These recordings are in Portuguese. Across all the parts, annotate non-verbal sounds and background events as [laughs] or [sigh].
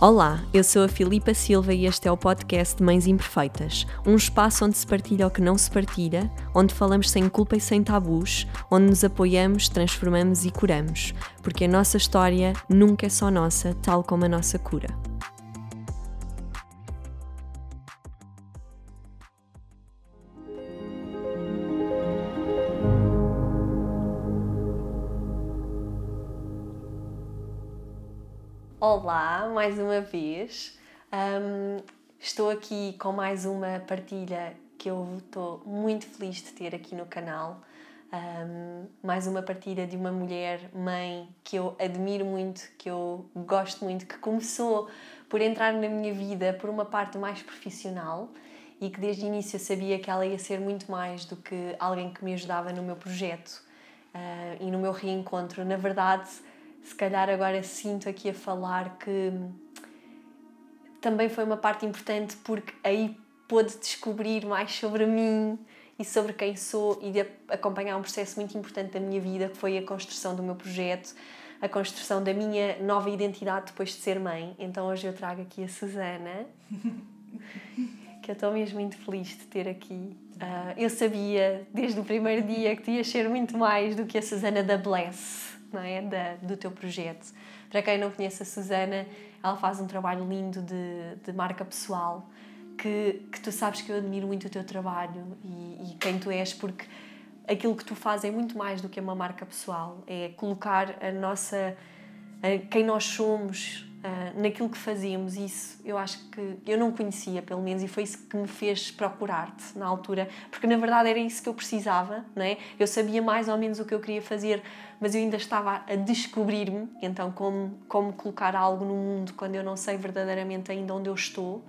Olá, eu sou a Filipa Silva e este é o podcast de Mães Imperfeitas, um espaço onde se partilha o que não se partilha, onde falamos sem culpa e sem tabus, onde nos apoiamos, transformamos e curamos, porque a nossa história nunca é só nossa, tal como a nossa cura. Olá, mais uma vez. Um, estou aqui com mais uma partilha que eu estou muito feliz de ter aqui no canal. Um, mais uma partilha de uma mulher, mãe, que eu admiro muito, que eu gosto muito, que começou por entrar na minha vida por uma parte mais profissional e que desde o início eu sabia que ela ia ser muito mais do que alguém que me ajudava no meu projeto uh, e no meu reencontro. Na verdade, se calhar agora sinto aqui a falar que também foi uma parte importante porque aí pude descobrir mais sobre mim e sobre quem sou e de acompanhar um processo muito importante da minha vida que foi a construção do meu projeto, a construção da minha nova identidade depois de ser mãe. Então hoje eu trago aqui a Susana, [laughs] que eu estou mesmo muito feliz de ter aqui. Uh, eu sabia desde o primeiro dia que tu ias ser muito mais do que a Susana da Bless não é? Da, do teu projeto. Para quem não conhece a Susana, ela faz um trabalho lindo de, de marca pessoal que, que tu sabes que eu admiro muito o teu trabalho e, e quem tu és, porque aquilo que tu fazes é muito mais do que uma marca pessoal, é colocar a nossa, a quem nós somos, uh, naquilo que fazemos. Isso eu acho que eu não conhecia, pelo menos, e foi isso que me fez procurar-te na altura, porque na verdade era isso que eu precisava, não é? Eu sabia mais ou menos o que eu queria fazer, mas eu ainda estava a descobrir-me, então, como, como colocar algo no mundo quando eu não sei verdadeiramente ainda onde eu estou.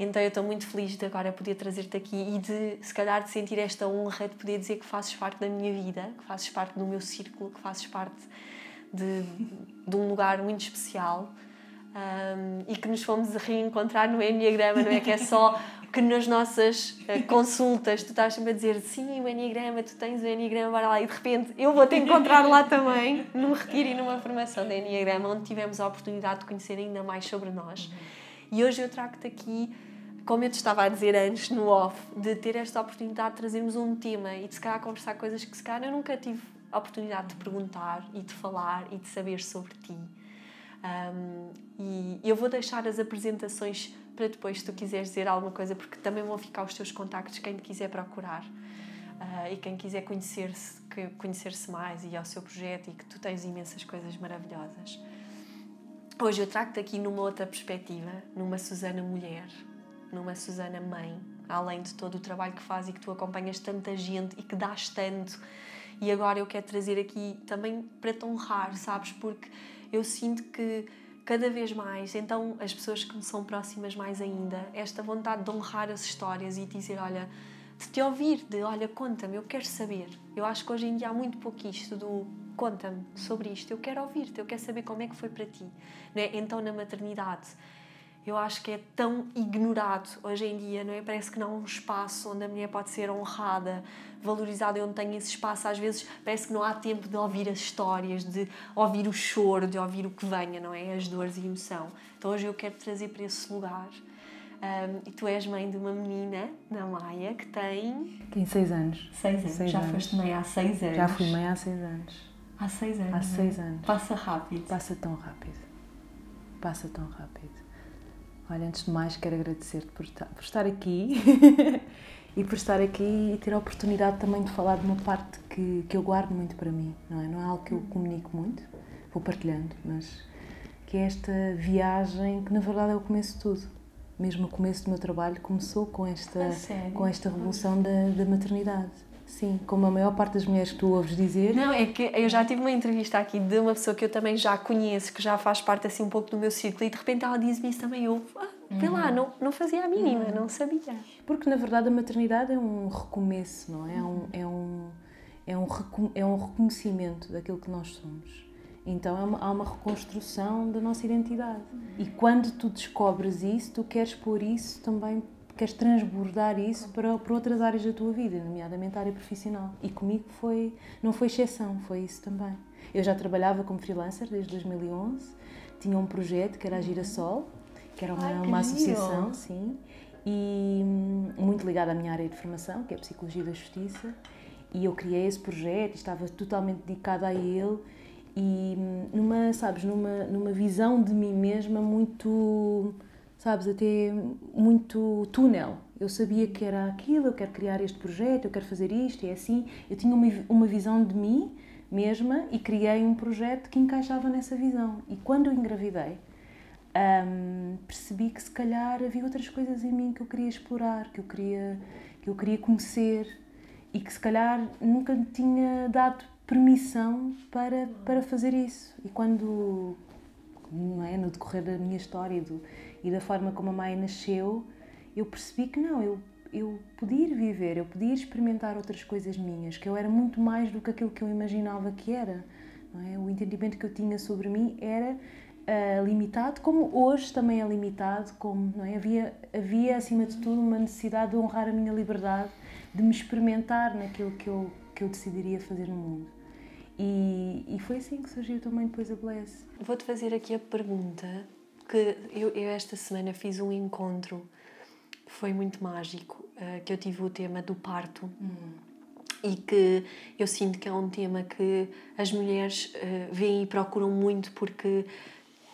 Então eu estou muito feliz de agora poder trazer-te aqui e de, se calhar, de sentir esta honra de poder dizer que fazes parte da minha vida, que fazes parte do meu círculo, que fazes parte de, de um lugar muito especial um, e que nos fomos reencontrar no Enneagrama, não é? Que é só que nas nossas uh, consultas tu estás sempre a dizer sim, o Enneagrama, tu tens o Enneagrama, bora lá, e de repente eu vou te encontrar lá também, num retiro e numa formação de Enneagrama, onde tivemos a oportunidade de conhecer ainda mais sobre nós. E hoje eu trago-te aqui, como eu te estava a dizer antes, no off, de ter esta oportunidade de trazermos um tema e de se calhar conversar coisas que se calhar eu nunca tive a oportunidade de perguntar e de falar e de saber sobre ti. Um, e eu vou deixar as apresentações para depois, se tu quiseres dizer alguma coisa, porque também vão ficar os teus contactos, quem te quiser procurar uh, e quem quiser conhecer-se conhecer mais e ao seu projeto e que tu tens imensas coisas maravilhosas. Hoje eu trago-te aqui numa outra perspectiva, numa Susana mulher, numa Susana mãe, além de todo o trabalho que faz e que tu acompanhas tanta gente e que dás tanto. E agora eu quero trazer aqui também para te honrar, sabes? Porque eu sinto que cada vez mais, então as pessoas que me são próximas mais ainda, esta vontade de honrar as histórias e dizer, olha, de te ouvir, de olha, conta-me, eu quero saber. Eu acho que hoje em dia há muito pouco isto do conta-me sobre isto, eu quero ouvir-te, eu quero saber como é que foi para ti. Né? Então, na maternidade, eu acho que é tão ignorado hoje em dia, não é? Parece que não há um espaço onde a mulher pode ser honrada, valorizada, onde tem esse espaço. Às vezes parece que não há tempo de ouvir as histórias, de ouvir o choro, de ouvir o que venha, não é? As dores e emoção. Então hoje eu quero te trazer para esse lugar. Um, e tu és mãe de uma menina, da Maia, que tem. Tem seis anos. Seis anos. Seis Já anos. foste mãe há seis anos. Já fui mãe há seis anos. Há seis anos. Há seis anos. Passa rápido. Passa tão rápido. Passa tão rápido. Olha, antes de mais, quero agradecer-te por, por estar aqui [laughs] e por estar aqui e ter a oportunidade também de falar de uma parte que, que eu guardo muito para mim, não é? Não é algo que eu comunico muito, vou partilhando, mas que é esta viagem que na verdade é o começo de tudo. Mesmo o começo do meu trabalho começou com esta, com esta revolução da, da maternidade. Sim, como a maior parte das mulheres que tu ouves dizer. Não, é que eu já tive uma entrevista aqui de uma pessoa que eu também já conheço, que já faz parte assim um pouco do meu círculo, e de repente ela diz-me isso também. Eu, ah, uhum. lá, não, não fazia a mínima, uhum. não sabia. Porque na verdade a maternidade é um recomeço, não é? É um, é um, é um, é um reconhecimento daquilo que nós somos. Então é uma, há uma reconstrução da nossa identidade. Uhum. E quando tu descobres isso, tu queres pôr isso também queres transbordar isso para, para outras áreas da tua vida, nomeadamente a área profissional. E comigo foi, não foi exceção, foi isso também. Eu já trabalhava como freelancer desde 2011, tinha um projeto que era a Girassol, que era uma, Ai, que uma associação, sim, e hum, muito ligada à minha área de formação, que é a Psicologia da Justiça, e eu criei esse projeto, estava totalmente dedicada a ele e hum, numa, sabes, numa, numa visão de mim mesma muito, sabes, até muito túnel. Eu sabia que era aquilo, eu quero criar este projeto, eu quero fazer isto, é assim. Eu tinha uma, uma visão de mim mesma e criei um projeto que encaixava nessa visão. E quando eu engravidei, hum, percebi que se calhar havia outras coisas em mim que eu queria explorar, que eu queria, que eu queria conhecer e que se calhar nunca me tinha dado permissão para, para fazer isso. E quando, é, no decorrer da minha história do, e da forma como a Maia nasceu, eu percebi que não, eu, eu podia ir viver, eu podia experimentar outras coisas minhas, que eu era muito mais do que aquilo que eu imaginava que era. É? O entendimento que eu tinha sobre mim era ah, limitado, como hoje também é limitado, como é? havia, havia acima de tudo uma necessidade de honrar a minha liberdade, de me experimentar naquilo que eu, que eu decidiria fazer no mundo. E, e foi assim que surgiu também depois a Bless. Vou-te fazer aqui a pergunta que eu, eu esta semana fiz um encontro, foi muito mágico, eh, que eu tive o tema do parto. E que eu sinto que é um tema que as mulheres eh, veem e procuram muito porque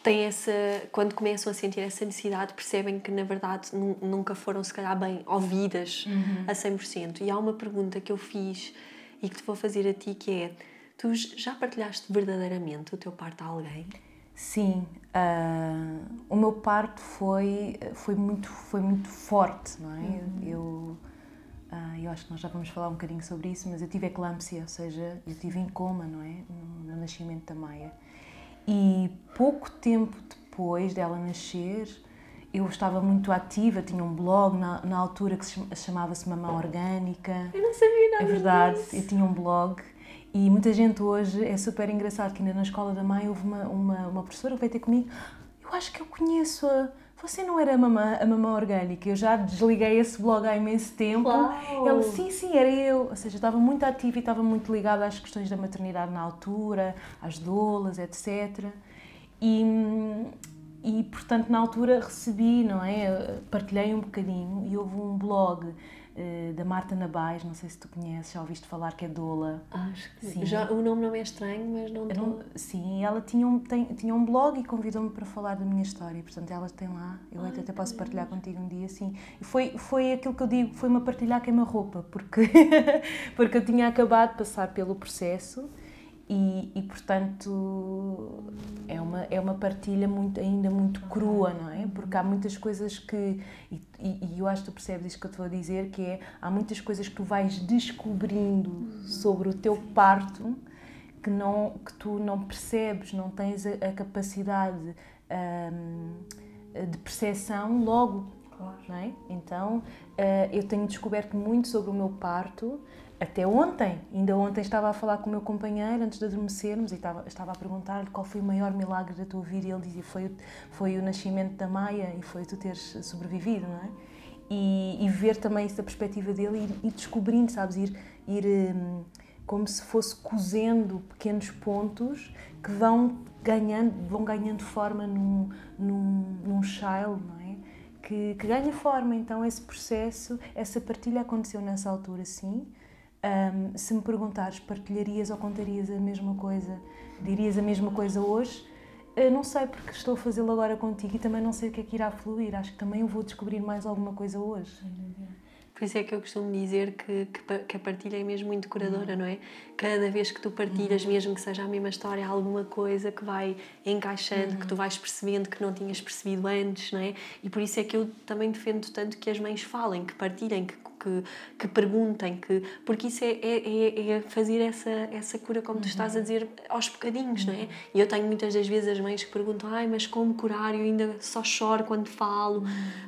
têm essa quando começam a sentir essa necessidade percebem que na verdade nu- nunca foram se calhar bem ouvidas a 100% e há uma pergunta que eu fiz e que te vou fazer a ti que é tu já partilhaste verdadeiramente o teu parto a alguém? Sim, ah, o meu parto foi, foi, muito, foi muito forte, não é? Eu, ah, eu acho que nós já vamos falar um bocadinho sobre isso, mas eu tive eclâmpsia, ou seja, eu tive em coma, não é? No, no nascimento da Maia. E pouco tempo depois dela nascer, eu estava muito ativa, tinha um blog na, na altura que se chama- chamava-se Mamão Orgânica. Eu não sabia nada É verdade, disso. eu tinha um blog e muita gente hoje é super engraçado que ainda na escola da mãe houve uma, uma, uma professora que veio ter comigo. Eu acho que eu conheço a. Você não era a mamã, a mamã orgânica? Eu já desliguei esse blog há imenso tempo. Uau! Ela, sim, sim, era eu. Ou seja, estava muito ativa e estava muito ligada às questões da maternidade na altura, às doulas, etc. E, e portanto, na altura recebi, não é? Partilhei um bocadinho e houve um blog da Marta Nabais, não sei se tu conheces, já ouviste falar que é doula. Acho que Sim. Já, o nome não é estranho, mas não não- sim, ela tinha um, tem- tinha um blog e convidou-me para falar da minha história, portanto ela tem lá, eu Ai, até, posso partilhar contigo um dia, sim. E foi, foi aquilo que eu digo, foi uma partilhar queima-roupa, porque, [laughs] porque eu tinha acabado de passar pelo processo e, e portanto é uma, é uma partilha muito, ainda muito crua, não é? Porque há muitas coisas que, e, e, eu acho que tu percebes isto que eu te vou dizer, que é, há muitas coisas que tu vais descobrindo sobre o teu parto que, não, que tu não percebes, não tens a, a capacidade hum, de percepção logo, Claro. não é? Então, eh, eu tenho descoberto muito sobre o meu parto até ontem. Ainda ontem estava a falar com o meu companheiro antes de adormecermos e estava, estava a perguntar-lhe qual foi o maior milagre da tua vida e ele dizia foi foi o nascimento da Maia e foi tu teres sobrevivido, não é? E, e ver também isso da perspectiva dele e ir descobrindo, sabes? Ir, ir hum, como se fosse cozendo pequenos pontos que vão ganhando, vão ganhando forma num, num, num child, não é? Que, que ganha forma. Então, esse processo, essa partilha aconteceu nessa altura, sim. Ahm, se me perguntares, partilharias ou contarias a mesma coisa, dirias a mesma coisa hoje? Eu não sei, porque estou a fazê-lo agora contigo e também não sei o que é que irá fluir. Acho que também eu vou descobrir mais alguma coisa hoje. Por isso é que eu costumo dizer que, que, que a partilha é mesmo muito curadora, não é? Cada vez que tu partilhas, mesmo que seja a mesma história, há alguma coisa que vai encaixando, que tu vais percebendo que não tinhas percebido antes, não é? E por isso é que eu também defendo tanto que as mães falem, que partilhem, que, que, que perguntem, que, porque isso é, é, é- é fazer essa, essa cura, como tu estás a dizer, aos bocadinhos, não é? E eu tenho muitas das vezes as mães que perguntam: ai, mas como curar? Eu ainda só choro quando falo,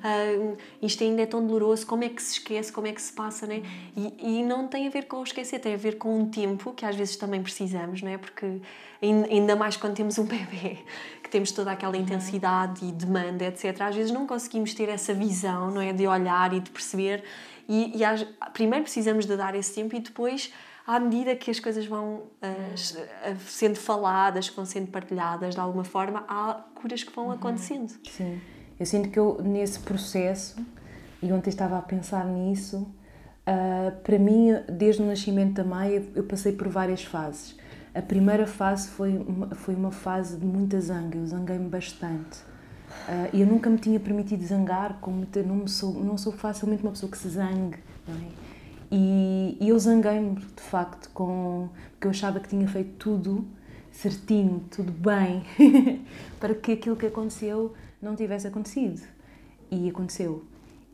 ah, isto ainda é tão doloroso, como é que se esquece, como é que se passa, né? E, e não tem a ver com o esquecer, tem a ver com um tempo que às vezes também precisamos, não é? Porque ain- ainda mais quando temos um [laughs] bebê, que temos toda aquela intensidade e demanda, etc. Às vezes não conseguimos ter essa visão, não é? De olhar e de perceber. E, e às- primeiro precisamos de dar esse tempo e depois à medida que as coisas vão uh, sendo faladas, que vão sendo partilhadas de alguma forma, há curas que vão uhum. acontecendo. Sim. Eu sinto que eu, nesse processo, e ontem estava a pensar nisso, uh, para mim, desde o nascimento da Maia, eu passei por várias fases. A primeira fase foi foi uma fase de muita zanga, eu zanguei-me bastante. Uh, eu nunca me tinha permitido zangar, como não sou, não sou facilmente uma pessoa que se zangue, não é? E, e eu zanguei-me, de facto, com, porque eu achava que tinha feito tudo certinho, tudo bem, [laughs] para que aquilo que aconteceu não tivesse acontecido. E aconteceu.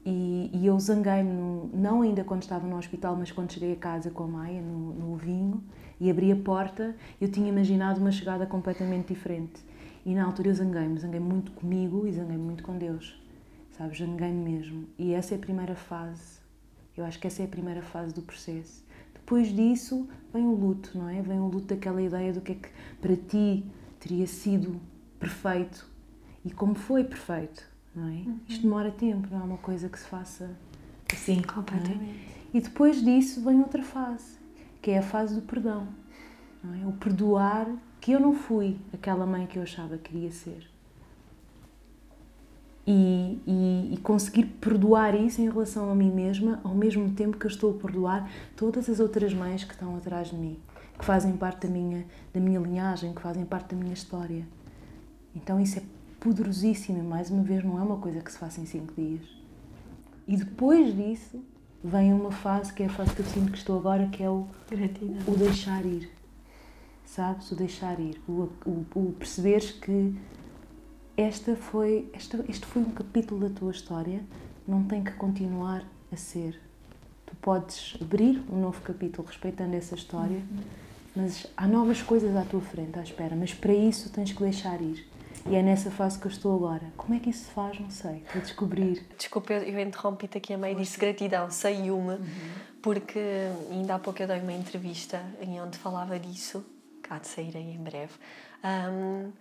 E, e eu zanguei-me, não ainda quando estava no hospital, mas quando cheguei a casa com a Maia, no, no vinho, e abri a porta, eu tinha imaginado uma chegada completamente diferente. E na altura eu zanguei-me, zanguei muito comigo e zanguei muito com Deus. Sabes, zanguei-me mesmo. E essa é a primeira fase eu acho que essa é a primeira fase do processo. Depois disso vem o luto, não é? Vem o luto daquela ideia do que é que para ti teria sido perfeito e como foi perfeito, não é? Uhum. Isto demora tempo, não é uma coisa que se faça assim. É? Completamente. É? E depois disso vem outra fase, que é a fase do perdão, não é? O perdoar que eu não fui aquela mãe que eu achava que queria ser e, e, e, conseguir perdoar isso em relação a mim mesma, ao mesmo tempo que eu estou a perdoar todas as outras mães que estão atrás de mim, que fazem parte da minha, da minha linhagem, que fazem parte da minha história. Então isso é poderosíssimo e, mais uma vez, não é uma coisa que se faça em cinco dias. E depois disso vem uma fase que é a fase que eu sinto que estou agora, que é o, o deixar ir. Sabes? O deixar ir. O, o, o perceberes que esta foi, esta, este foi um capítulo da tua história, não tem que continuar a ser. Tu podes abrir um novo capítulo respeitando essa história, uhum. mas há novas coisas à tua frente, à espera, mas para isso tens que deixar ir. E é nessa fase que eu estou agora. Como é que isso se faz? Não sei. Para descobrir. Desculpa, eu interrompi-te aqui a meio disse gratidão, saiu-me, uhum. porque ainda há pouco eu dei uma entrevista em onde falava disso, há de sair aí em breve. Um,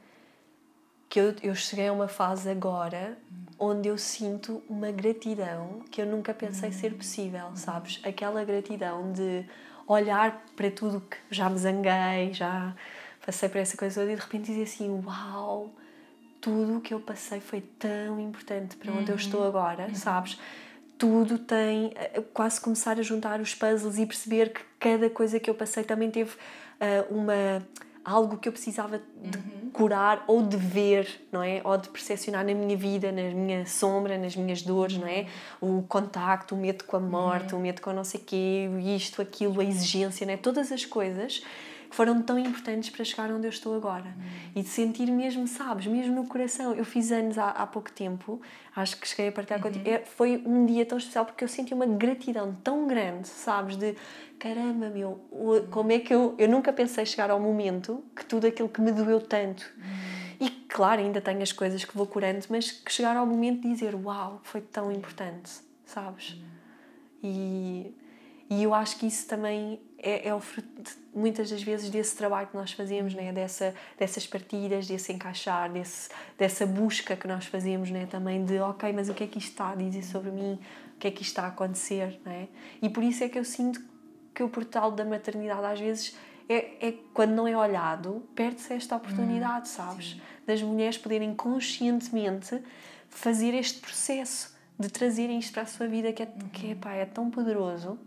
que eu, eu cheguei a uma fase agora onde eu sinto uma gratidão que eu nunca pensei ser possível, sabes? Aquela gratidão de olhar para tudo que já me zanguei, já passei por essa coisa toda e de repente dizer assim: Uau, tudo o que eu passei foi tão importante para onde uhum. eu estou agora, uhum. sabes? Tudo tem. Eh, quase começar a juntar os puzzles e perceber que cada coisa que eu passei também teve uh, uma algo que eu precisava de uhum. curar ou de ver, não é? Ou de percepcionar na minha vida, na minha sombra, nas minhas dores, não é? O contacto, o medo com a morte, uhum. o medo com não sei quê, isto, aquilo, a exigência, não é? Todas as coisas que foram tão importantes para chegar onde eu estou agora. Uhum. E de sentir mesmo, sabes, mesmo no coração. Eu fiz anos há, há pouco tempo, acho que cheguei a partilhar contigo. É, foi um dia tão especial porque eu senti uma gratidão tão grande, sabes, de caramba, meu, como é que eu. Eu nunca pensei chegar ao momento que tudo aquilo que me doeu tanto. E claro, ainda tenho as coisas que vou curando, mas que chegar ao momento de dizer uau, foi tão importante, sabes? E, e eu acho que isso também é, é o fruto de, muitas das vezes desse trabalho que nós fazemos, né? Dessa, dessas partidas, desse encaixar, desse, dessa busca que nós fazemos né? também de ok, mas o que é que isto está a dizer sobre mim? O que é que isto está a acontecer? Né? E por isso é que eu sinto que o portal da maternidade às vezes é, é quando não é olhado, perde-se esta oportunidade, hum, sabes? Sim. Das mulheres poderem conscientemente fazer este processo de trazerem isto para a sua vida que é, uhum. que é, pá, é tão poderoso.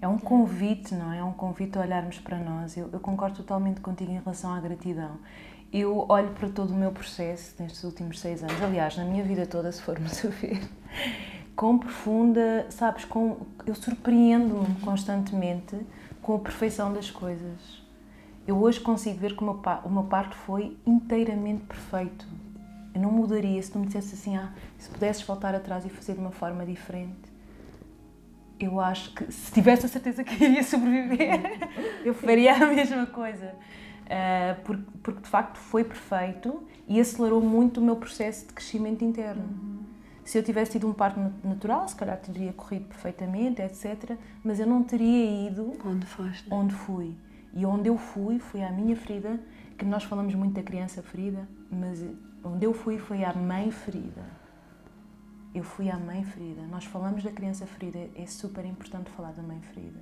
É um convite, não é? É um convite a olharmos para nós. Eu, eu concordo totalmente contigo em relação à gratidão. Eu olho para todo o meu processo nestes últimos seis anos, aliás, na minha vida toda, se formos [laughs] a ver, com profunda, sabes, com, eu surpreendo-me constantemente com a perfeição das coisas. Eu hoje consigo ver que o meu, parto foi inteiramente perfeito. Eu não mudaria se tu me dissesse assim, ah, se pudesses voltar atrás e fazer de uma forma diferente. Eu acho que se tivesse a certeza que iria sobreviver, [laughs] eu faria a mesma coisa. Uh, porque, porque de facto foi perfeito e acelerou muito o meu processo de crescimento interno. Uhum. Se eu tivesse tido um parto natural, se calhar teria corrido perfeitamente, etc. Mas eu não teria ido onde foste. Onde fui. E onde eu fui foi à minha ferida, que nós falamos muito da criança ferida, mas onde eu fui foi à mãe ferida. Eu fui à mãe ferida. Nós falamos da criança ferida, é super importante falar da mãe ferida.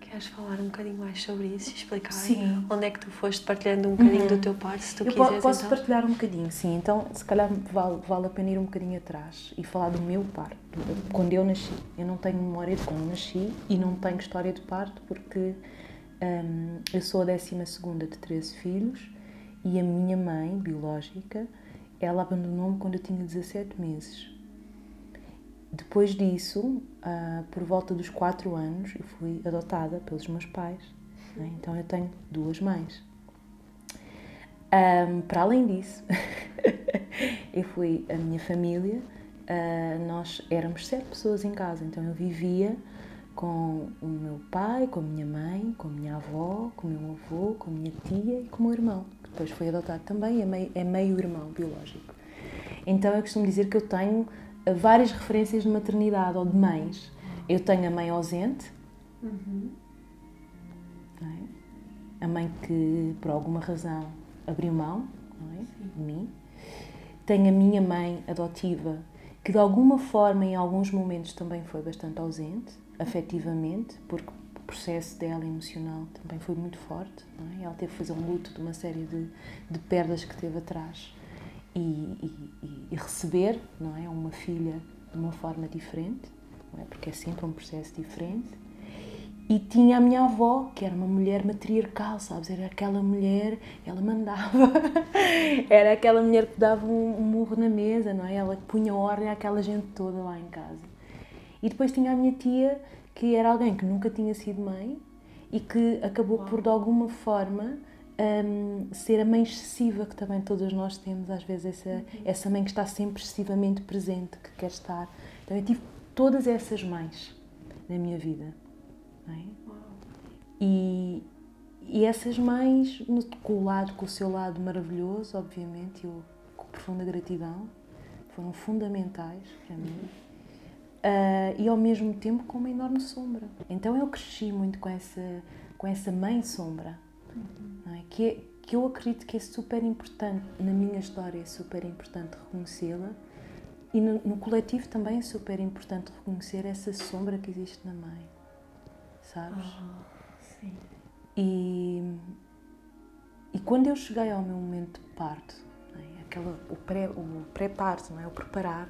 Queres falar um bocadinho mais sobre isso e explicar Sim. onde é que tu foste partilhando um bocadinho do teu parto, se tu Eu quiseres po- posso então? partilhar um bocadinho, sim. Então, se calhar vale, vale a pena ir um bocadinho atrás e falar do meu parto, quando eu nasci. Eu não tenho memória de quando nasci e não tenho história de parto porque hum, eu sou a décima segunda de 13 filhos e a minha mãe, biológica, ela abandonou-me quando eu tinha 17 meses. Depois disso, ah, por volta dos 4 anos, eu fui adotada pelos meus pais. né? Então eu tenho duas mães. Ahm, para além disso, [laughs] eu fui a minha família, ah, nós éramos sete pessoas em casa, então eu vivia com o meu pai, com a minha mãe, com a minha avó, com o meu avô, com a minha tia e com o meu irmão, que depois foi adotado também, é meio, é meio irmão biológico. Então eu costumo dizer que eu tenho várias referências de maternidade ou de mães. Eu tenho a mãe ausente, não é? a mãe que por alguma razão abriu mão é? de mim. Tenho a minha mãe adotiva que de alguma forma em alguns momentos também foi bastante ausente, afetivamente, porque o processo dela emocional também foi muito forte. É? Ela teve que fazer um luto de uma série de, de perdas que teve atrás e, e- e- receber não é? uma filha de uma forma diferente, não é? porque é sempre um processo diferente. E tinha a minha avó, que era uma mulher matriarcal, sabes? Era aquela mulher, ela mandava. [laughs] era aquela mulher que dava um, um murro na mesa, não é? Ela punha ordem àquela gente toda lá em casa. E depois tinha a minha tia, que era alguém que nunca tinha sido mãe e que acabou por, de alguma forma, hum, ser a mãe excessiva que também todas nós temos, às vezes, essa, essa mãe que está sempre excessivamente presente, que quer estar. Então eu tive todas essas mães na minha vida. não é? E, e essas mães, no, com o lado, com o seu lado maravilhoso, obviamente, eu com profunda gratidão, foram fundamentais para mim. Ah, e ao mesmo tempo com uma enorme sombra. Então eu cresci muito com essa, com essa mãe sombra, é? Que, é- que eu acredito que é super importante, na minha história é super importante reconhecê-la e no, no coletivo também é super importante reconhecer essa sombra que existe na mãe, sabes? Sim. E, e quando eu cheguei ao meu momento de parto, não é? Aquela, o pré- o pré-parto, não é? o preparar,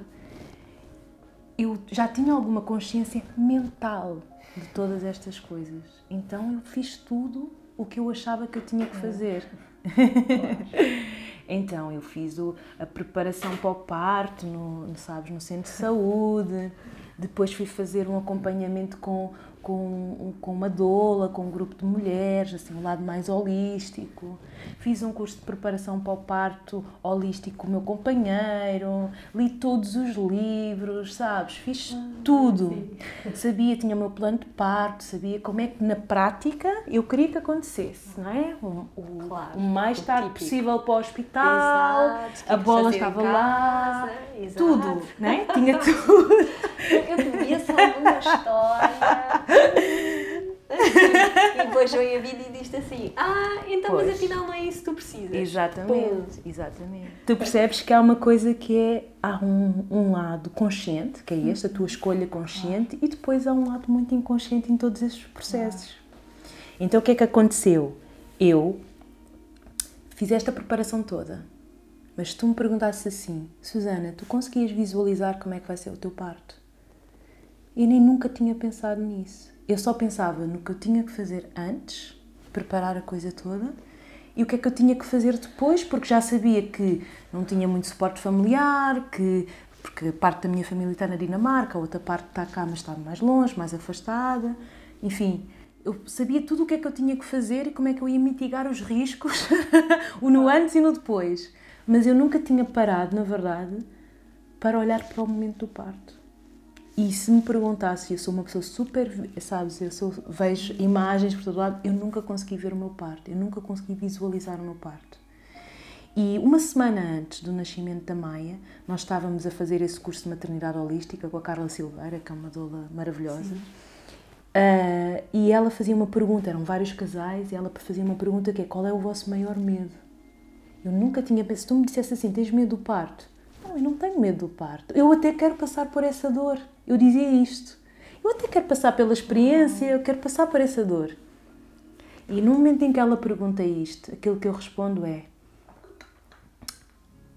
eu já tinha alguma consciência mental de todas estas coisas. Então eu fiz tudo o que eu achava que eu tinha que fazer. [laughs] então eu fiz o- a preparação para o parto, no, no, sabes, no centro de saúde. Depois fui fazer um acompanhamento com, com, com uma doula, com um grupo de mulheres, assim, um lado mais holístico. Fiz um curso de preparação para o parto holístico com o meu companheiro, li todos os livros, sabes? Fiz tudo. [laughs] Sabia, tinha o meu plano de parto, sabia como é que na prática eu queria que acontecesse, não é? O, o- Claro, o mais o tarde típico. possível para o hospital, Exato, a bola estava lá, casa, exato. tudo, não é? Tinha [laughs] tudo. Eu conheço alguma história. E depois vem a vida e diz-te assim: Ah, então, mas Pois. afinal não é isso que tu precisas. Exatamente, exatamente. Tu percebes que há uma coisa que é, há um, um lado consciente, que é este, a tua escolha consciente, e depois há um lado muito inconsciente em todos esses processos. Então o que é que aconteceu? Eu fiz esta preparação toda, mas se tu me perguntasses assim, Susana, tu conseguias visualizar como é que vai ser o teu parto? Eu nem nunca tinha pensado nisso. Eu só pensava no que eu tinha que fazer antes, preparar a coisa toda, e o que é que eu tinha que fazer depois, porque já sabia que não tinha muito suporte familiar, que porque parte da minha família está na Dinamarca, a outra parte está cá, mas está mais longe, mais afastada. Enfim, eu sabia tudo o que é que eu tinha que fazer e como é que eu ia mitigar os riscos, [laughs] o no antes e no depois. Mas eu nunca tinha parado, na verdade, para olhar para o momento do parto. E se me perguntasse, eu sou uma pessoa super, sabes, eu sou, vejo imagens por todo lado, eu nunca consegui ver o meu parto, eu nunca consegui visualizar o meu parto. E uma semana antes do nascimento da Maia, nós estávamos a fazer esse curso de maternidade holística com a Carla Silveira, que é uma doula maravilhosa. Ah, e ela fazia uma pergunta, eram vários casais, e ela fazia uma pergunta que é qual é o vosso maior medo? Eu nunca tinha pensado, se tu me dissesse assim, tens medo do parto? Não, eu não tenho medo do parto. Eu até quero passar por essa dor. Eu dizia isto. Eu até quero passar pela experiência, eu quero passar por essa dor. E no momento em que ela pergunta isto, aquilo que eu respondo é: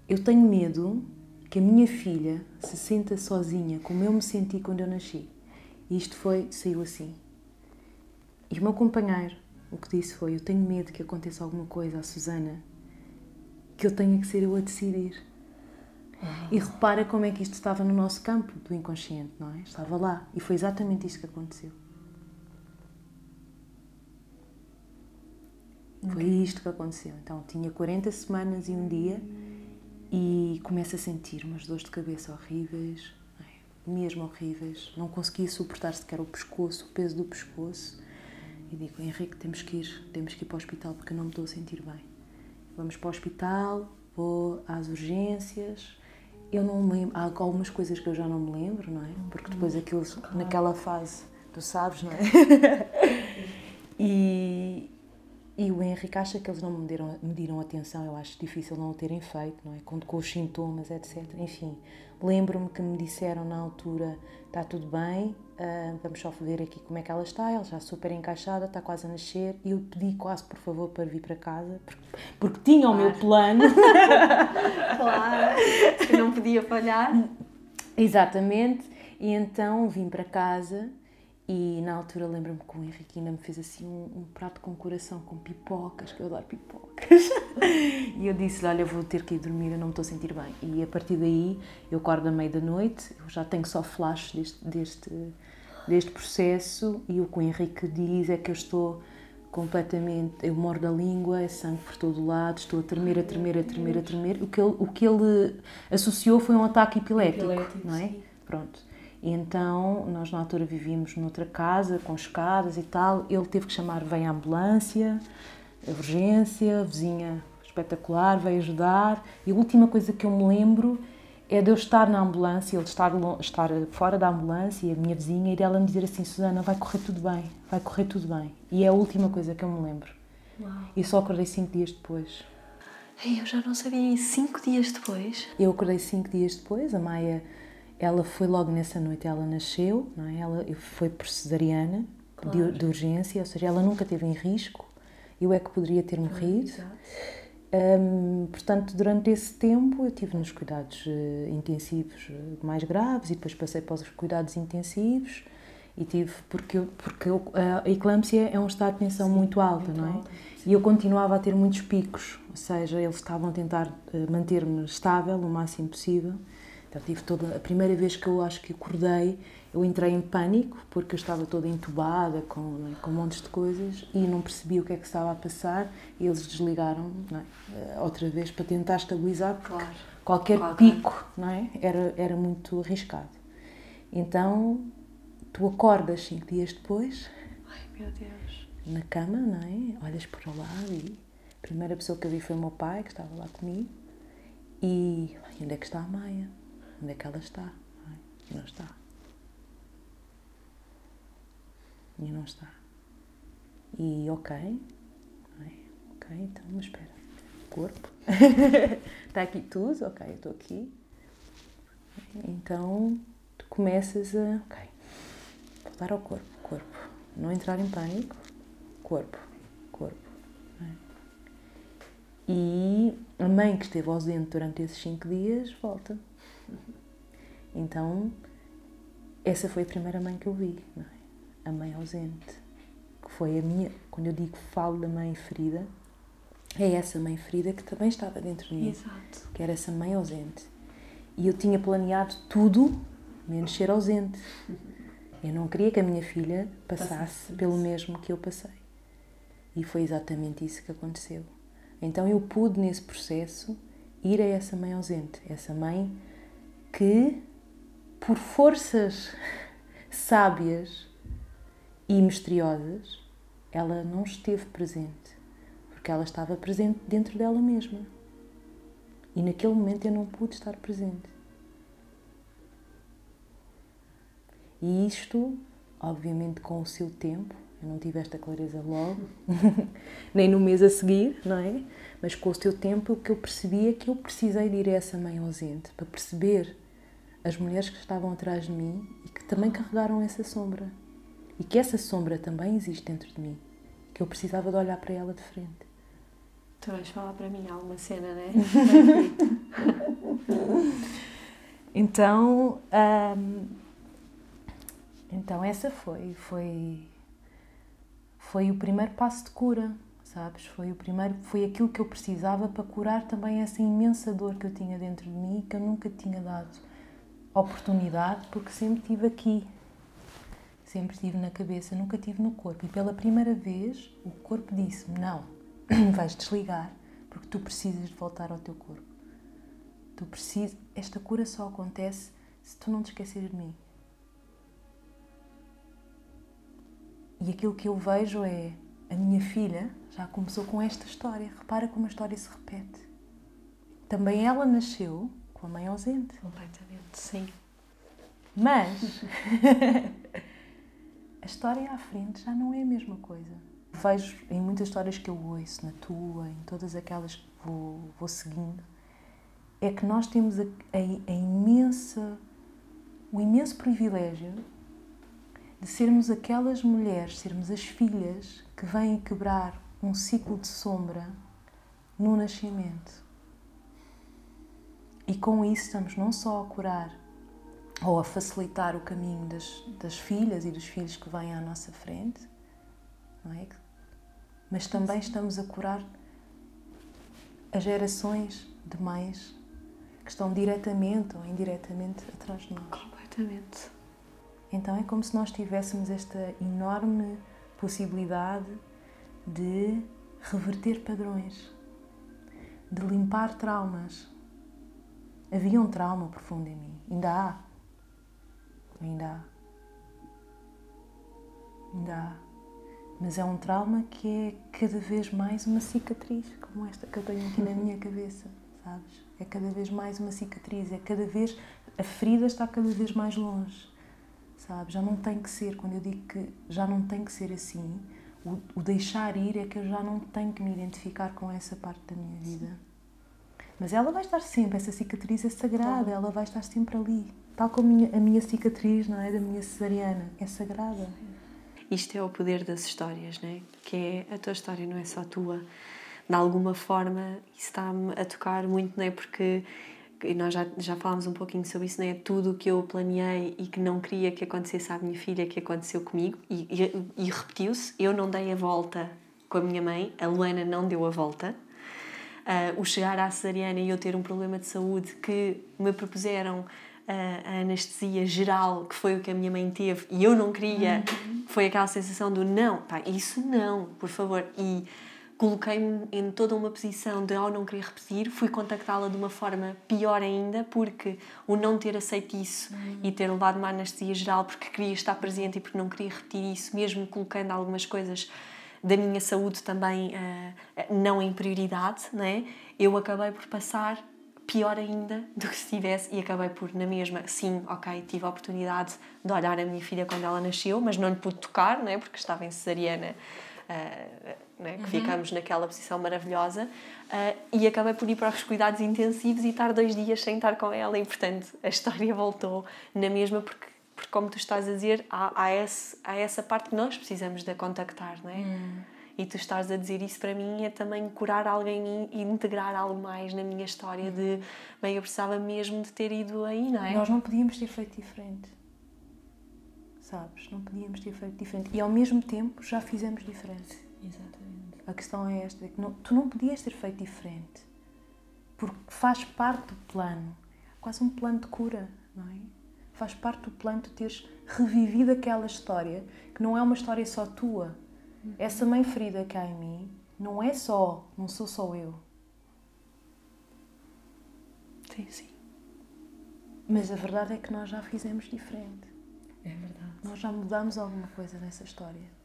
Eu tenho medo que a minha filha se sinta sozinha, como eu me senti quando eu nasci. E isto foi, saiu assim. E o meu companheiro, o que disse foi: Eu tenho medo que aconteça alguma coisa à Susana, que eu tenha que ser eu a decidir. E repara como é que isto estava no nosso campo do inconsciente, não é? Estava lá. E foi exatamente isto que aconteceu. Foi isto que aconteceu. Então, tinha 40 semanas e um dia e começo a sentir umas dores de cabeça horríveis, é? mesmo horríveis. Não conseguia suportar sequer o pescoço, o peso do pescoço. E digo, Henrique, temos que ir, temos que ir para o hospital porque eu não me estou a sentir bem. Vamos para o hospital, vou às urgências. Eu não me lembro, há algumas coisas que eu já não me lembro, não é? Porque depois aquilo, naquela fase, tu sabes, não é? [laughs] e, e o Henrique acha que eles não me deram, me deram atenção, eu acho difícil não o terem feito, não é? Com, com os sintomas, etc. Enfim, lembro-me que me disseram na altura: está tudo bem, uh, vamos só ver aqui como é que ela está. Ela já super encaixada, está quase a nascer. E eu pedi quase, por favor, para vir para casa, porque, porque tinha claro. o meu plano. [laughs] claro, que não podia falhar. Exatamente, e então vim para casa e na altura lembro-me que o Henrique ainda me fez assim um, um, prato com coração, com pipocas, que eu adoro pipocas. [laughs] e eu disse-lhe: Olha, vou ter que ir dormir, eu não me estou a sentir bem. E a partir daí, eu acordo à meia da noite, eu já tenho só flash deste, deste, deste processo. E o que o Henrique diz é que eu estou completamente. Eu mordo a língua, é sangue por todo o lado, estou a tremer, a tremer, a tremer, a tremer. O que ele, o que ele associou foi um ataque epilético, epilético não é? Sim. Pronto. E então, nós na altura vivíamos noutra casa, com escadas e tal. Ele teve que chamar, veio a ambulância, a urgência, a vizinha espetacular, veio ajudar. E a última coisa que eu me lembro é de eu estar na ambulância, ele estar, estar fora da ambulância e a minha vizinha e ela me dizer assim: Susana, vai correr tudo bem, vai correr tudo bem. E é a última coisa que eu me lembro. Uau. E só acordei cinco dias depois. Eu já não sabia, cinco dias depois? Eu acordei cinco dias depois, a Maia ela foi logo nessa noite, ela nasceu, não é? ela foi por cesariana, claro. de, de, urgência, ou seja, ela nunca teve em risco, eu é que poderia ter morrido. Portanto, durante esse tempo eu tive nos cuidados uh, intensivos uh, mais graves e depois passei para os cuidados intensivos e tive porque porque a eclâmpsia é um estado de tensão Sim, muito alto, muito não é? Alto, e eu continuava a ter muitos picos, ou seja, eles estavam a tentar uh, manter-me estável o máximo possível tive toda a primeira vez que eu acho que acordei, eu entrei em pânico porque eu estava toda entubada com, é, com montes de coisas e não percebi o que é que estava a passar e eles desligaram é? outra vez para tentar estabilizar porque claro. qualquer claro. pico não é? era, era muito arriscado. Então tu acordas cinco dias depois Ai, meu Deus. na cama, não é? olhas para lado e a primeira pessoa que eu vi foi o meu pai que estava lá comigo e onde é que está a Maia? Onde é que ela está? Não está. E não está. E ok. Ok, então, espera. Corpo. [laughs] está aqui tudo, ok, eu estou aqui. Então, tu começas a. Ok. Voltar ao corpo. Corpo. Não entrar em pânico. Corpo. Corpo. E a mãe que esteve ausente durante esses cinco dias volta. [laughs] Então, essa foi a primeira mãe que eu vi, é? a mãe ausente, que foi a minha, quando eu digo falo da mãe ferida, é essa mãe ferida que também estava dentro de mim, Exato. que era essa mãe ausente. E eu tinha planeado tudo, menos ser ausente. Eu não queria que a minha filha passasse pelo mesmo que eu passei. E foi exatamente isso que aconteceu. Então eu pude, nesse processo, ir a essa mãe ausente, essa mãe que, por forças sábias e misteriosas, ela não esteve presente, porque ela estava presente dentro dela mesma. E naquele momento eu não pude estar presente. E isto, obviamente, com o seu tempo, eu não tive esta clareza logo, [laughs] nem no mês a seguir, não é? Mas com o seu tempo, o que eu percebi é que eu precisei de ir a essa mãe ausente para perceber as mulheres que estavam atrás de mim e que também carregaram essa sombra. E que essa sombra também existe dentro de mim. Que eu precisava de olhar para ela de frente. Tu vais falar para mim alguma cena, não é? [laughs] então, hum, então essa foi, foi, foi o primeiro passo de cura, sabes? Foi o primeiro, foi aquilo que eu precisava para curar também essa imensa dor que eu tinha dentro de mim e que eu nunca tinha dado oportunidade porque sempre tive aqui, sempre tive na cabeça, nunca tive no corpo. E pela primeira vez o corpo disse-me: Não, [clears throat] vais desligar porque tu precisas de voltar ao teu corpo. Tu precisas. Esta cura só acontece se tu não te esqueceres de mim. E aquilo que eu vejo é a minha filha já começou com esta história. Repara como a história se repete. Também ela nasceu com a mãe ausente. Completamente, sim. Mas [laughs] a história à frente já não é a mesma coisa. Vejo em muitas histórias que eu ouço, na tua, em todas aquelas que vou, vou seguindo, é que nós temos a, a, a imensa, o imenso privilégio de sermos aquelas mulheres, sermos as filhas que vêm quebrar um ciclo de sombra no nascimento. E com isso estamos não só a curar ou a facilitar o caminho das, das filhas e dos filhos que vêm à nossa frente, não é? Mas também estamos a curar as gerações de mães que estão diretamente ou indiretamente atrás de nós. Completamente. Então é como se nós tivéssemos esta enorme possibilidade de reverter padrões, de limpar traumas. Havia um trauma profundo em mim, ainda há. Ainda há. Ainda há. Mas é um trauma que é cada vez mais uma cicatriz, como esta que eu tenho aqui na [laughs] minha cabeça, sabes? É cada vez mais uma cicatriz, é cada vez. A ferida está cada vez mais longe, sabes? Já não tem que ser, quando eu digo que já não tem que ser assim, o, o deixar ir é que eu já não tenho que me identificar com essa parte da minha vida. Mas ela vai estar sempre, essa cicatriz é sagrada, ela vai estar sempre ali. Tal como a minha, a minha cicatriz, não é? Da minha cesariana, é sagrada. Isto é o poder das histórias, não é? Que é a tua história, não é só tua. De alguma forma, isso está-me a tocar muito, não é? Porque e nós já, já falámos um pouquinho sobre isso, não é? Tudo o que eu planeei e que não queria que acontecesse à minha filha, que aconteceu comigo, e, e, e repetiu-se. Eu não dei a volta com a minha mãe, a Luana não deu a volta. Uh, o chegar à cesariana e eu ter um problema de saúde que me propuseram a anestesia geral, que foi o que a minha mãe teve, e eu não queria, uhum. foi aquela sensação do não, pá, isso não, por favor. E coloquei-me em toda uma posição de ao não querer repetir, fui contactá-la de uma forma pior ainda, porque o não ter aceito isso uhum. e ter levado uma anestesia geral porque queria estar presente e porque não queria repetir isso, mesmo colocando algumas coisas da minha saúde também uh, não em prioridade, né? eu acabei por passar pior ainda [laughs] do que se tivesse e acabei por, na mesma, sim, ok, tive a oportunidade de olhar a minha filha quando ela nasceu, mas não lhe pude tocar, não é? porque estava em cesariana, uh, né? que uhum. ficamos naquela posição maravilhosa, uh, e acabei por ir para os cuidados intensivos e estar dois dias sem estar com ela, e portanto a história [laughs] voltou na mesma, porque como tu estás a dizer, há, há, esse, há essa parte que nós precisamos de contactar, não é? Uhum. E tu estás a dizer isso para mim é também curar alguém e integrar algo mais na minha história de, bem, eu precisava mesmo de ter ido aí, não é? Nós não podíamos ter feito diferente. Sabes? Não podíamos ter feito diferente. E ao mesmo tempo já fizemos diferente. Exatamente. A questão é esta, é que não, tu não podias ter feito diferente. Porque faz parte do plano. Quase um plano de cura, não é? Faz parte do plano de teres revivido aquela história, que não é uma história só tua, essa mãe ferida que há em mim não é só, não sou só eu. Sim, sim. Mas a verdade é que nós já fizemos diferente. É verdade. Nós já mudamos alguma coisa nessa história.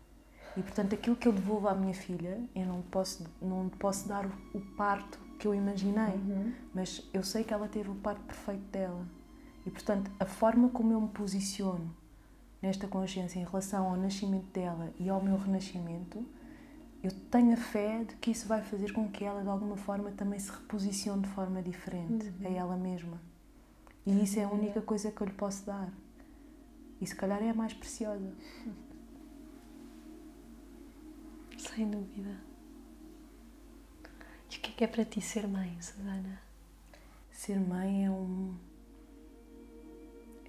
E portanto, aquilo que eu devolvo à minha filha, eu não posso, não posso dar o, parto que eu imaginei, uhum. mas eu sei que ela teve o parto perfeito dela. E portanto, a forma como eu me posiciono nesta consciência em relação ao nascimento dela e ao meu renascimento, eu tenho a fé de que isso vai fazer com que ela, de alguma forma, também se reposicione de forma diferente uhum. a ela mesma. E isso é a única coisa que eu lhe posso dar. E se calhar é a mais preciosa. [laughs] Sem dúvida. E o que é que é para ti ser mãe, Susana? Ser mãe é um.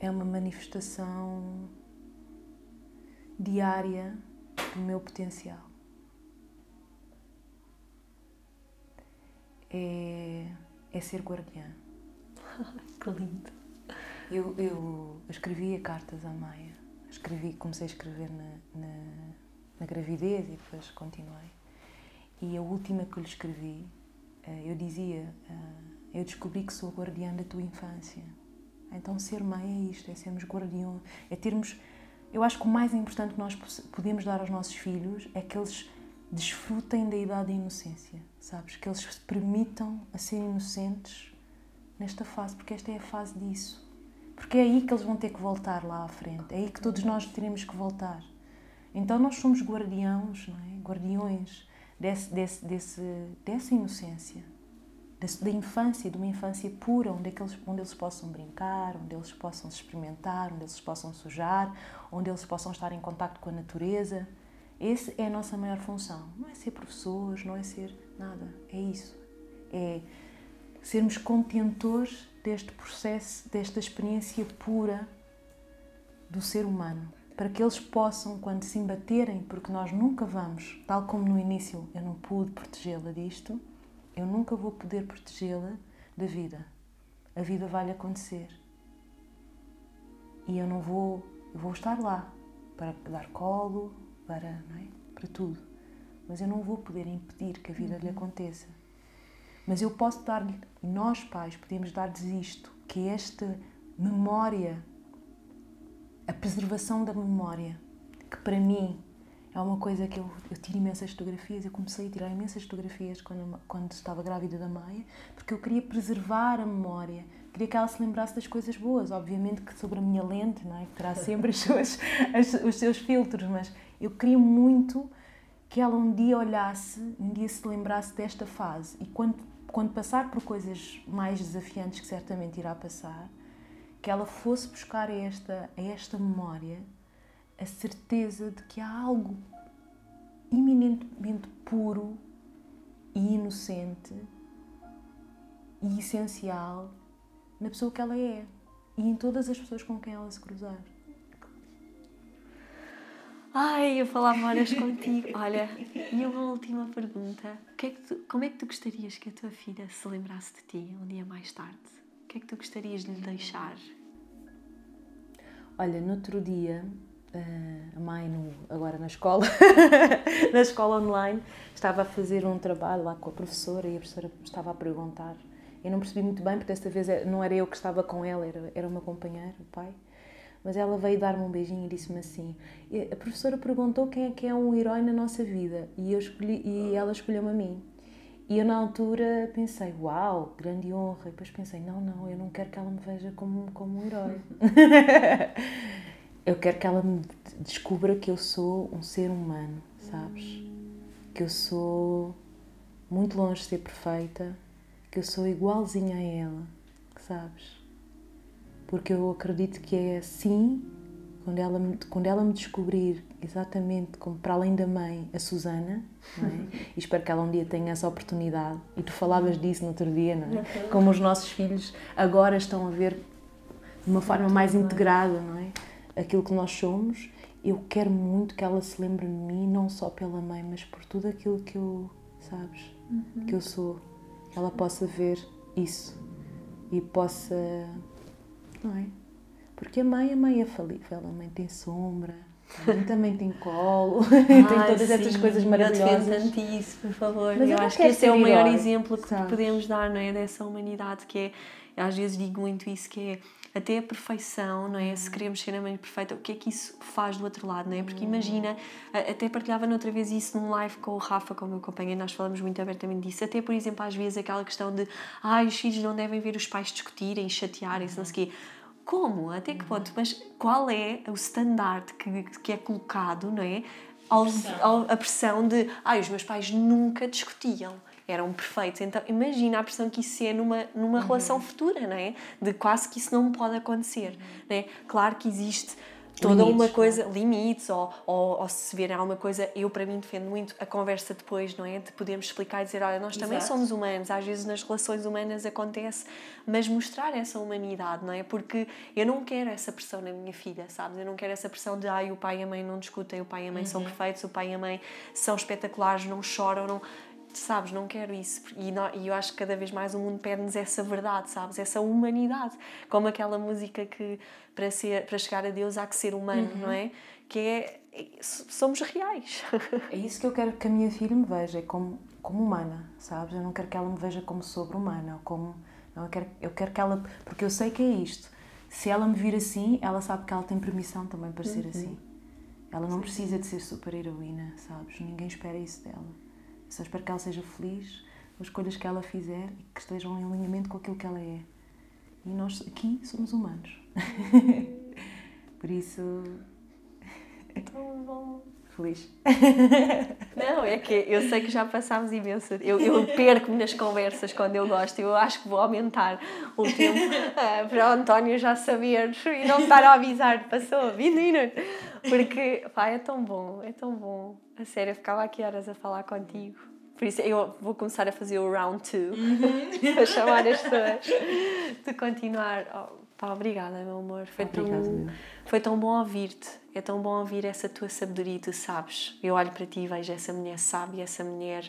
É uma manifestação diária do meu potencial. É, é ser guardiã. [laughs] que lindo. Eu, eu escrevia cartas à Maia. Escrevi, comecei a escrever na, na, na gravidez e depois continuei. E a última que lhe escrevi, eh, eu dizia: eh, Eu descobri que sou guardiã da tua infância. Então, ser mãe é isto, é sermos guardião, é termos. Eu acho que o mais importante que nós podemos dar aos nossos filhos é que eles desfrutem da idade da inocência, sabes? Que eles se permitam a ser inocentes nesta fase, porque esta é a fase disso. Porque é aí que eles vão ter que voltar lá à frente, é aí que todos nós teremos que voltar. Então nós somos guardiões, não é? guardiões desse, desse, desse, dessa inocência, da infância, de uma infância pura, onde, é eles, onde eles possam brincar, onde eles possam experimentar, onde eles possam sujar, onde eles possam estar em contato com a natureza. Essa é a nossa maior função. Não é ser professores, não é ser nada. É isso. É sermos contentores deste processo, desta experiência pura do ser humano. Para que eles possam, quando se embaterem, porque nós nunca vamos, tal como no início eu não pude protegê-la disto, eu nunca vou poder protegê-la da vida. A vida vai-lhe acontecer. E eu não vou, eu vou estar lá para dar colo, para, é? para tudo. Mas eu não vou poder impedir que a vida uhum. lhe aconteça. Mas eu posso dar-lhe, nós pais podemos dar-lhes isto, que é esta memória, a preservação da memória, que para mim é uma coisa que eu, eu tiro imensas fotografias. Eu comecei a tirar imensas fotografias quando, quando estava grávida da Maia, porque eu queria preservar a memória, queria que ela se lembrasse das coisas boas. Obviamente que sobre a minha lente, não é? que terá [laughs] sempre as suas, as, os seus filtros, mas eu queria muito que ela um dia olhasse, um dia se lembrasse desta fase e quando, quando passar por coisas mais desafiantes que certamente irá passar, que ela fosse buscar a esta, a esta memória a certeza de que há algo eminentemente puro e inocente e essencial na pessoa que ela é e em todas as pessoas com quem ela se cruzar. Ai, eu falava horas contigo. Olha, e uma última pergunta. Que é que tu, como é que tu gostarias que a tua filha se lembrasse de ti um dia mais tarde? O que é que tu gostarias de lhe deixar? Olha, no outro dia, a mãe, no, agora na escola, [laughs] na escola online, estava a fazer um trabalho lá com a professora e a professora estava a perguntar. Eu não percebi muito bem, porque desta vez é, não era eu que estava com ela, era, era o meu companheiro, o pai mas ela veio dar-me um beijinho e disse-me assim: a professora perguntou quem é que é um herói na nossa vida e eu escolhi e ela escolheu-me a mim. E eu na altura pensei: uau, grande honra. E depois pensei: não, não, eu não quero que ela me veja como como um herói. [laughs] eu quero que ela me descubra que eu sou um ser humano, sabes? Que eu sou muito longe de ser perfeita, que eu sou igualzinha a ela, sabes? porque eu acredito que é assim, quando ela, me, quando ela me descobrir exatamente como para além da mãe, a Susana, é? [laughs] e espero que ela um dia tenha essa oportunidade, e tu falavas disso no outro dia, não é? Como os nossos filhos agora estão a ver de uma forma mais integrada, não é? Aquilo que nós somos, eu quero muito que ela se lembre de mim, não só pela mãe, mas por tudo aquilo que eu, sabes, uhum. que eu sou. Ela possa ver isso e possa não é? Porque a mãe, a mãe é falível, a mãe tem sombra, a mãe também tem colo, [laughs] Ai, tem todas sim. essas coisas maravilhosas. Defendo tanto isso, por favor. Mas eu, eu acho que esse é o maior exemplo que sabes? podemos dar, não é? Dessa humanidade que é, às vezes digo muito isso, que é até a perfeição, não é? Se uhum. queremos ser a mãe perfeita, o que é que isso faz do outro lado, não é? Porque uhum. imagina, até partilhava noutra vez isso num live com o Rafa, com o meu companheiro, nós falamos muito abertamente disso. Até, por exemplo, às vezes aquela questão de ah, os filhos não devem ver os pais discutirem, chatearem-se, não sei o quê. Como? Até que ponto? Mas qual é o standard que, que é colocado, não é? Ao, ao, a pressão de, ai, ah, os meus pais nunca discutiam eram perfeitos. Então, imagina a pressão que isso é numa, numa uhum. relação futura, não é? De quase que isso não pode acontecer, uhum. não é? Claro que existe toda limites, uma coisa, não? limites, ou, ou, ou, se vier alguma coisa, eu para mim defendo muito a conversa depois, não é? De podermos explicar e dizer, olha, nós também Exato. somos humanos, às vezes nas relações humanas acontece, mas mostrar essa humanidade, não é? Porque eu não quero essa pressão na minha filha, sabes? Eu não quero essa pressão de, ai, o pai e a mãe não discutem, o pai e a mãe uhum. são perfeitos, o pai e a mãe são espetaculares, não choram, não sabes, não quero isso. E, não, e eu acho que cada vez mais o mundo pede-nos essa verdade, sabes? Essa humanidade. Como aquela música que para, ser, para chegar a Deus há que ser humano, uhum. não é? Que é, somos reais. É isso que eu quero que a minha filha me veja, como, como humana, sabes? Eu não quero que ela me veja como sobre-humana, como... Não, eu, quero, eu quero que ela... Porque eu sei que é isto. Se ela me vir assim, ela sabe que ela tem permissão também para uhum. ser assim. Ela não Sim. precisa de ser super-heroína, sabes? Ninguém espera isso dela. Só espero que ela seja feliz as escolhas que ela fizer e que estejam em alinhamento com aquilo que ela é. E nós aqui somos humanos. [laughs] Por isso. Tão bom. Feliz. Não, é que eu sei que já passámos imenso. Eu, eu perco-me nas conversas quando eu gosto. Eu acho que vou aumentar o tempo uh, para o António já saber e não estar a avisar. Passou 20 minutos. Porque, pá, é tão bom, é tão bom. A sério, eu ficava aqui horas a falar contigo. Por isso eu vou começar a fazer o round 2 uhum. [laughs] para chamar as pessoas de continuar. Oh, pá, obrigada, meu amor. Foi, Obrigada, tão, foi tão bom ouvir-te. É tão bom ouvir essa tua sabedoria, tu sabes. Eu olho para ti e vejo essa mulher sábia, essa mulher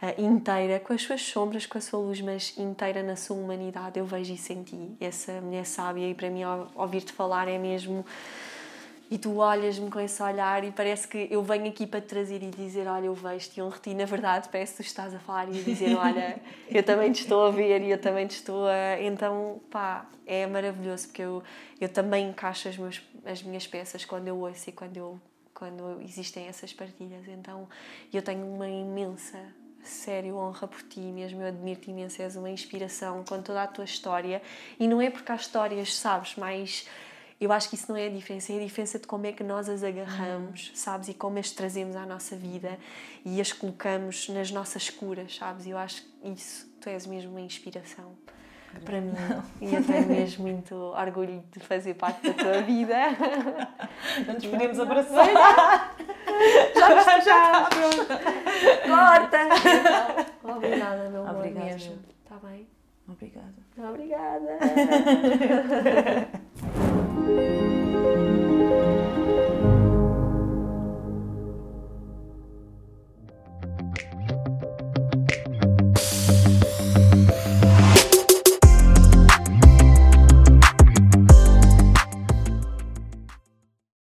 uh, inteira, com as suas sombras, com a sua luz, mas inteira na sua humanidade. Eu vejo isso em ti, essa mulher sábia. E para mim, ouvir-te falar é mesmo e tu olhas-me com esse olhar e parece que eu venho aqui para te trazer e dizer olha, eu vejo-te e honro-te. Na verdade parece que tu estás a falar e a dizer [laughs] olha, eu também te estou a ver e eu também te estou a... Então, pá, é maravilhoso porque eu, eu também encaixo as, meus, as minhas peças quando eu ouço e quando, eu, quando existem essas partilhas. Então, eu tenho uma imensa sério honra por ti mesmo, eu admiro-te imenso, és uma inspiração com toda a tua história. E não é porque há histórias, sabes, mais eu acho que isso não é a diferença, é a diferença de como é que nós as agarramos, uhum. sabes? E como as trazemos à nossa vida e as colocamos nas nossas curas, sabes? Eu acho que isso, tu és mesmo uma inspiração para mim. E eu tenho mesmo muito orgulho de fazer parte da tua vida. [laughs] Nos podemos abraçar. já está, já. Corta! [laughs] Obrigada, meu amor. Obrigada mesmo. Está bem? Obrigada. Obrigada. [laughs] Música